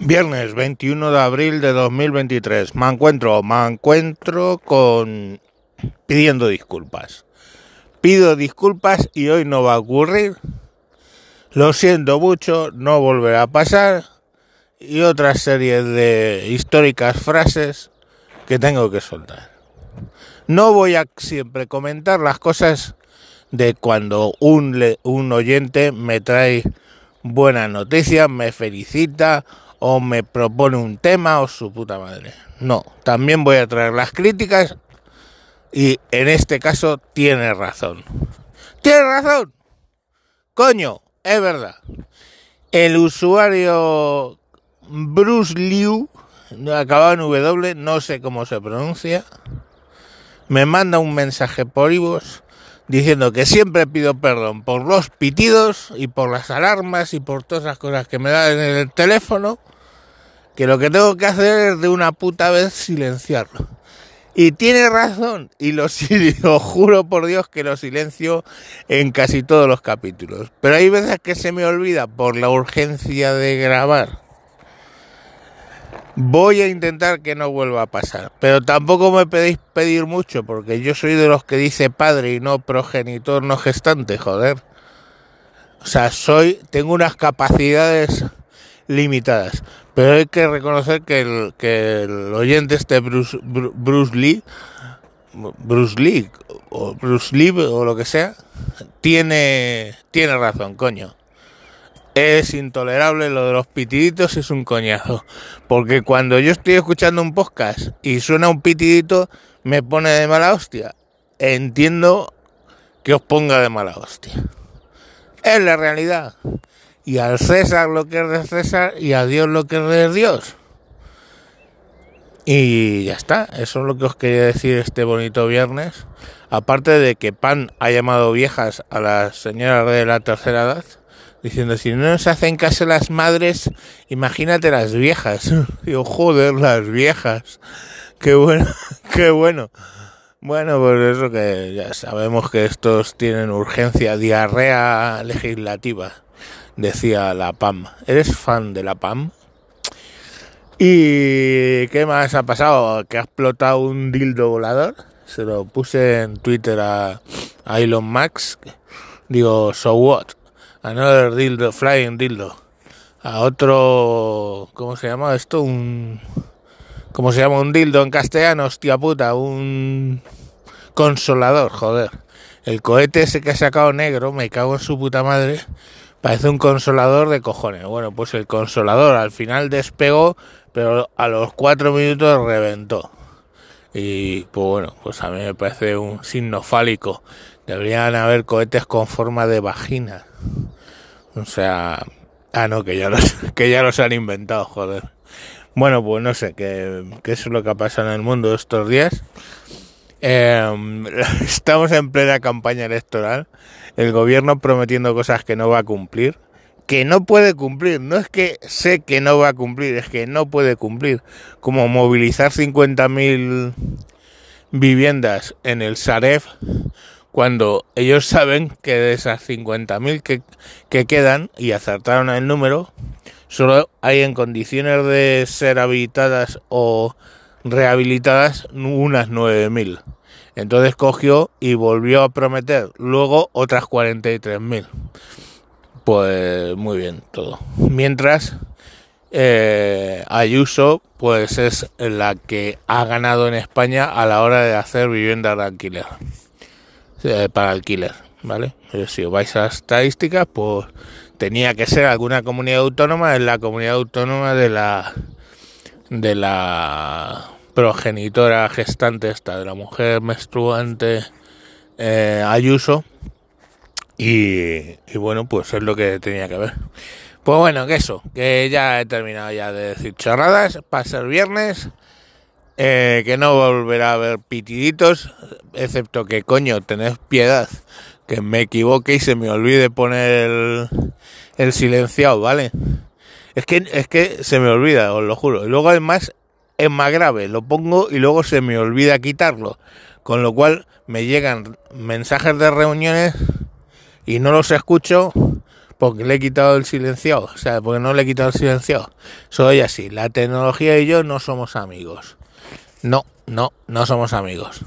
Viernes 21 de abril de 2023. Me encuentro, me encuentro con pidiendo disculpas. Pido disculpas y hoy no va a ocurrir. Lo siento mucho, no volverá a pasar. Y otra serie de históricas frases que tengo que soltar. No voy a siempre comentar las cosas de cuando un, un oyente me trae buenas noticias, me felicita o me propone un tema o su puta madre. No, también voy a traer las críticas y en este caso tiene razón. Tiene razón. Coño, es verdad. El usuario Bruce Liu, acabado en W, no sé cómo se pronuncia, me manda un mensaje por Ivos diciendo que siempre pido perdón por los pitidos y por las alarmas y por todas las cosas que me dan en el teléfono que lo que tengo que hacer es de una puta vez silenciarlo. Y tiene razón, y lo, lo, juro por Dios que lo silencio en casi todos los capítulos. Pero hay veces que se me olvida por la urgencia de grabar. Voy a intentar que no vuelva a pasar, pero tampoco me pedéis pedir mucho, porque yo soy de los que dice padre y no progenitor, no gestante, joder. O sea, soy, tengo unas capacidades limitadas. Pero hay que reconocer que el, que el oyente este Bruce, Lee, Bruce Lee o Bruce Lee o lo que sea, tiene, tiene razón, coño. Es intolerable lo de los pitiditos, es un coñazo. Porque cuando yo estoy escuchando un podcast y suena un pitidito, me pone de mala hostia. Entiendo que os ponga de mala hostia. Es la realidad y al César lo que es de César y a Dios lo que es de Dios. Y ya está, eso es lo que os quería decir este bonito viernes. Aparte de que Pan ha llamado viejas a las señoras de la tercera edad, diciendo, si no nos hacen caso las madres, imagínate las viejas. Digo, joder, las viejas. Qué bueno, qué bueno. Bueno, pues eso que ya sabemos que estos tienen urgencia, diarrea legislativa decía la PAM. ¿Eres fan de la PAM? ¿Y qué más ha pasado? ¿Que ha explotado un dildo volador? Se lo puse en Twitter a, Elon Musk. Digo, so what? Another dildo, flying dildo. A otro, ¿cómo se llama esto? Un, ¿cómo se llama un dildo en castellano? Hostia puta, un consolador, joder. El cohete ese que ha sacado negro, me cago en su puta madre Parece un consolador de cojones. Bueno, pues el consolador al final despegó, pero a los cuatro minutos reventó. Y pues bueno, pues a mí me parece un signo fálico. Deberían haber cohetes con forma de vagina. O sea, ah no, que ya los, que ya los han inventado, joder. Bueno, pues no sé, qué, es lo que ha pasado en el mundo estos días. Em, estamos en plena campaña electoral el gobierno prometiendo cosas que no va a cumplir, que no puede cumplir, no es que sé que no va a cumplir, es que no puede cumplir, como movilizar 50.000 viviendas en el Saref cuando ellos saben que de esas 50.000 que, que quedan y acertaron el número, solo hay en condiciones de ser habitadas o rehabilitadas unas 9.000. Entonces cogió y volvió a prometer luego otras 43.000. Pues muy bien, todo. Mientras eh, Ayuso pues es la que ha ganado en España a la hora de hacer viviendas de alquiler. Eh, para alquiler, ¿vale? Pero si vais a estadísticas, pues tenía que ser alguna comunidad autónoma, en la comunidad autónoma de la de la progenitora gestante esta de la mujer menstruante eh, Ayuso. Y, bueno pues es lo que tenía que ver. Pues bueno que eso que ya he terminado ya de decir chorradas para ser viernes eh, que no volverá a haber pitiditos excepto que coño tened piedad que me equivoque y se me olvide poner el, el silenciado vale es que es que se me olvida os lo juro. Y luego además es más grave, lo pongo y luego se me olvida quitarlo, con lo cual me llegan mensajes de reuniones y no los escucho porque le he quitado el silenciado, o sea, porque no le he quitado el silenciado. Soy así, la tecnología y yo no somos amigos. No, no, no somos amigos.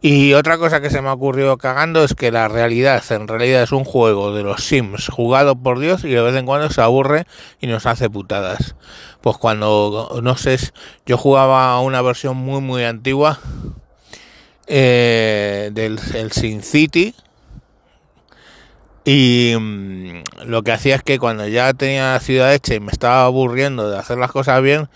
Y otra cosa que se me ha ocurrido cagando es que la realidad en realidad es un juego de los Sims jugado por Dios y de vez en cuando se aburre y nos hace putadas. Pues cuando, no sé, yo jugaba una versión muy muy antigua eh, del el Sin City y mm, lo que hacía es que cuando ya tenía la ciudad hecha y me estaba aburriendo de hacer las cosas bien,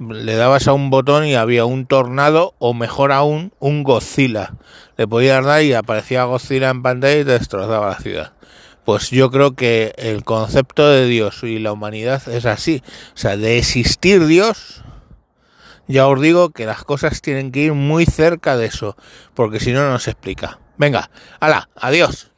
le dabas a un botón y había un tornado o mejor aún un Godzilla. Le podías dar y aparecía Godzilla en pantalla y te destrozaba la ciudad. Pues yo creo que el concepto de Dios y la humanidad es así. O sea, de existir Dios, ya os digo que las cosas tienen que ir muy cerca de eso, porque si no, no se explica. Venga, hala, adiós.